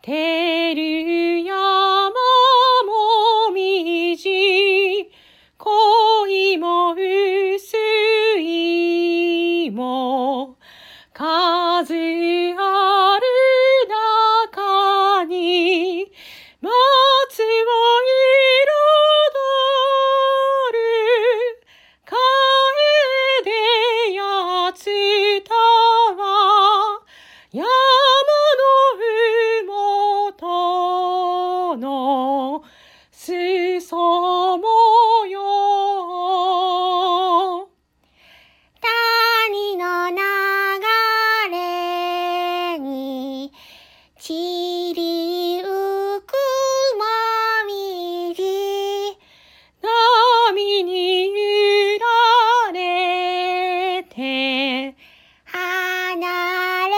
てるやまもみじ、恋も薄いも、風すそもよ。谷の流れに散り浮くまみじ波に揺られて。離れ